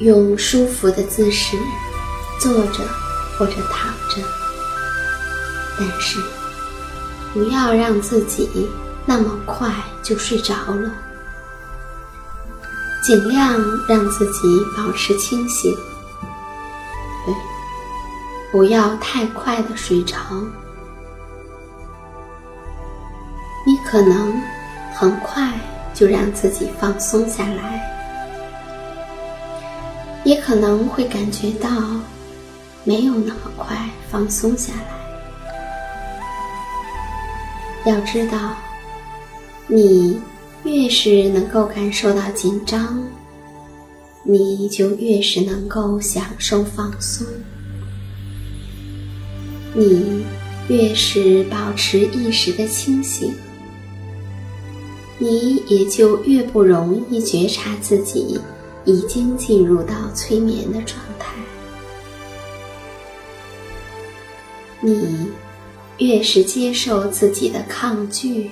用舒服的姿势坐着或者躺着，但是不要让自己那么快就睡着了，尽量让自己保持清醒。对，不要太快的睡着，你可能很快就让自己放松下来。也可能会感觉到没有那么快放松下来。要知道，你越是能够感受到紧张，你就越是能够享受放松；你越是保持意识的清醒，你也就越不容易觉察自己。已经进入到催眠的状态，你越是接受自己的抗拒，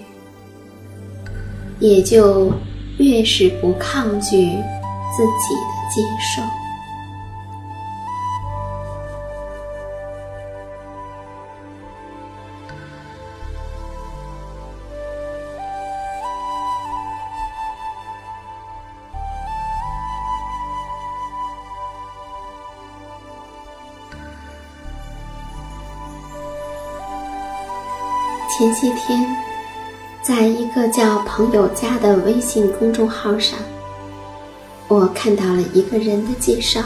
也就越是不抗拒自己的接受。前些天，在一个叫“朋友家”的微信公众号上，我看到了一个人的介绍。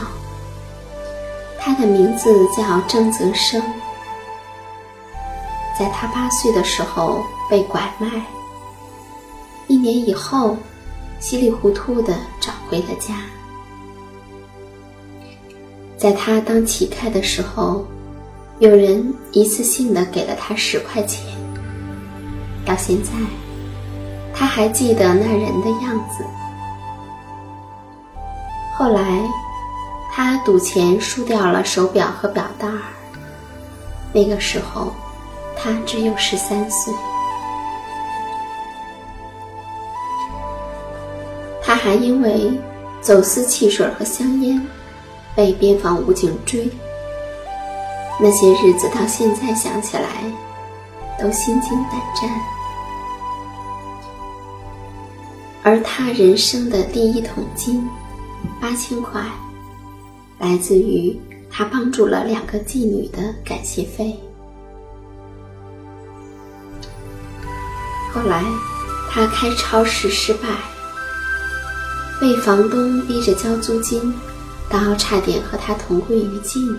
他的名字叫郑泽生。在他八岁的时候被拐卖，一年以后，稀里糊涂的找回了家。在他当乞丐的时候，有人一次性的给了他十块钱。到现在，他还记得那人的样子。后来，他赌钱输掉了手表和表带儿。那个时候，他只有十三岁。他还因为走私汽水和香烟，被边防武警追。那些日子到现在想起来，都心惊胆战。而他人生的第一桶金，八千块，来自于他帮助了两个妓女的感谢费。后来，他开超市失败，被房东逼着交租金，到差点和他同归于尽。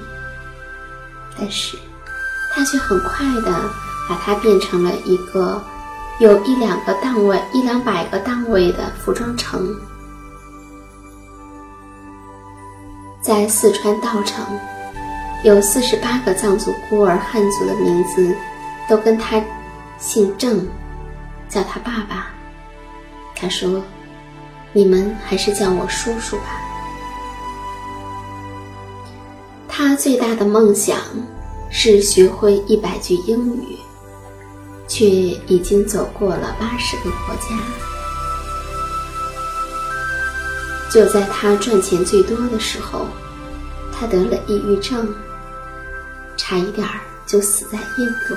但是，他却很快的把它变成了一个有一两个档位、一两百个档位的服装城。在四川稻城，有四十八个藏族孤儿汉族的名字，都跟他姓郑，叫他爸爸。他说：“你们还是叫我叔叔吧。”他最大的梦想是学会一百句英语，却已经走过了八十个国家。就在他赚钱最多的时候，他得了抑郁症，差一点儿就死在印度。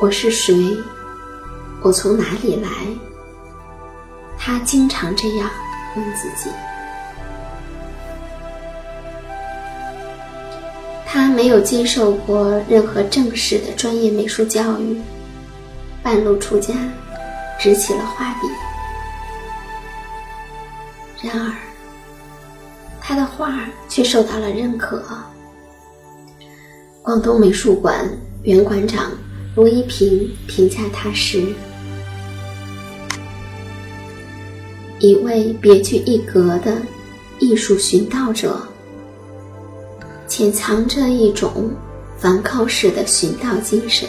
我是谁？我从哪里来？他经常这样。问自己，他没有接受过任何正式的专业美术教育，半路出家，执起了画笔。然而，他的画却受到了认可。广东美术馆原馆长卢一平评价他时。一位别具一格的艺术寻道者，潜藏着一种梵高式的寻道精神。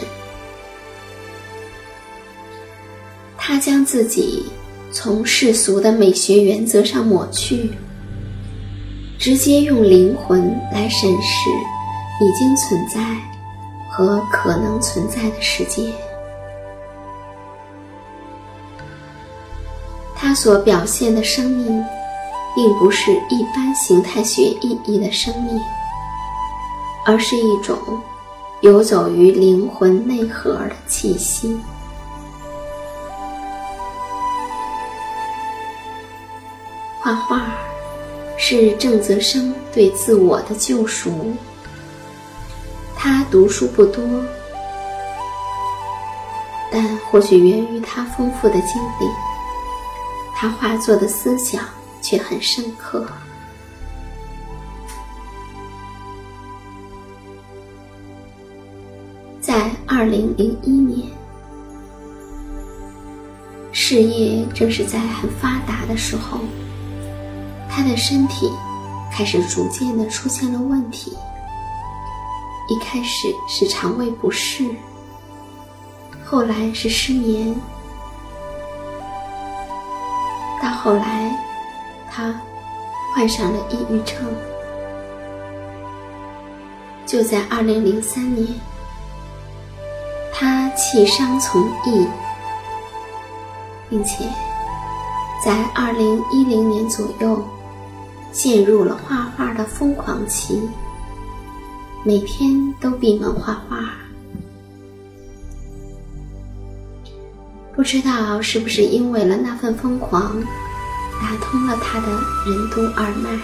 他将自己从世俗的美学原则上抹去，直接用灵魂来审视已经存在和可能存在的世界。他所表现的生命，并不是一般形态学意义的生命，而是一种游走于灵魂内核的气息。画画是郑泽生对自我的救赎。他读书不多，但或许源于他丰富的经历。他画作的思想却很深刻。二零零一年，事业正是在很发达的时候，他的身体开始逐渐的出现了问题。一开始是肠胃不适，后来是失眠。到后来，他患上了抑郁症。就在二零零三年，他弃商从艺，并且在二零一零年左右陷入了画画的疯狂期，每天都闭门画画。不知道是不是因为了那份疯狂，打通了他的任督二脉。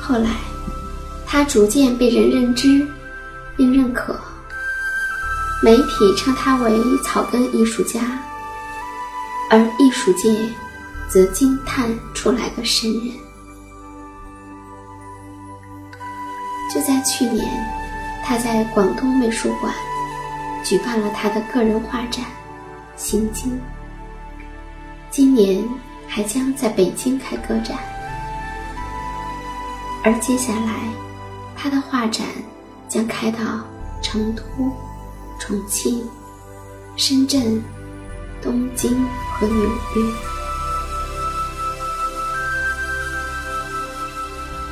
后来，他逐渐被人认知并认可，媒体称他为草根艺术家，而艺术界则惊叹出来个神人。就在去年，他在广东美术馆。举办了他的个人画展《行经》，今年还将在北京开个展，而接下来他的画展将开到成都、重庆、深圳、东京和纽约。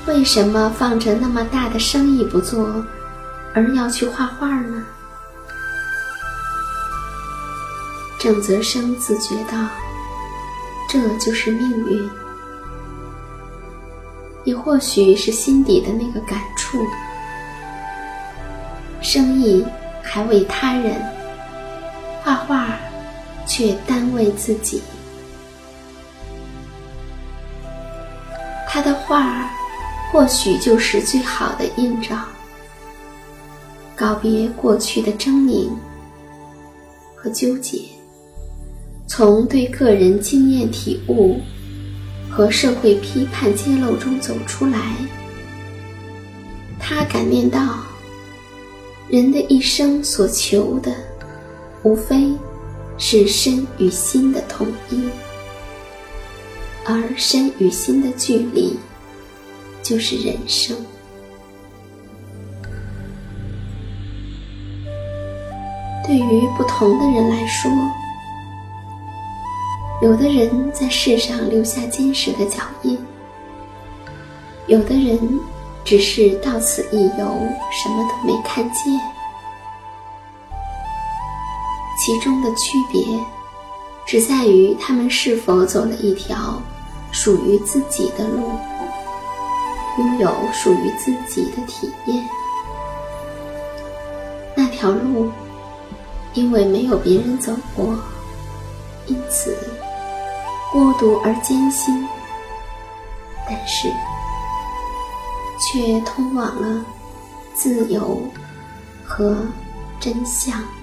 为什么放着那么大的生意不做，而要去画画呢？郑泽生自觉道：“这就是命运。也或许是心底的那个感触触。生意还为他人，画画却单为自己。他的画或许就是最好的映照，告别过去的狰狞和纠结，从对个人经验体悟和社会批判揭露中走出来。他感念到。人的一生所求的，无非是身与心的统一，而身与心的距离，就是人生。对于不同的人来说，有的人在世上留下坚实的脚印，有的人。只是到此一游，什么都没看见。其中的区别，只在于他们是否走了一条属于自己的路，拥有属于自己的体验。那条路，因为没有别人走过，因此孤独而艰辛。但是。却通往了自由和真相。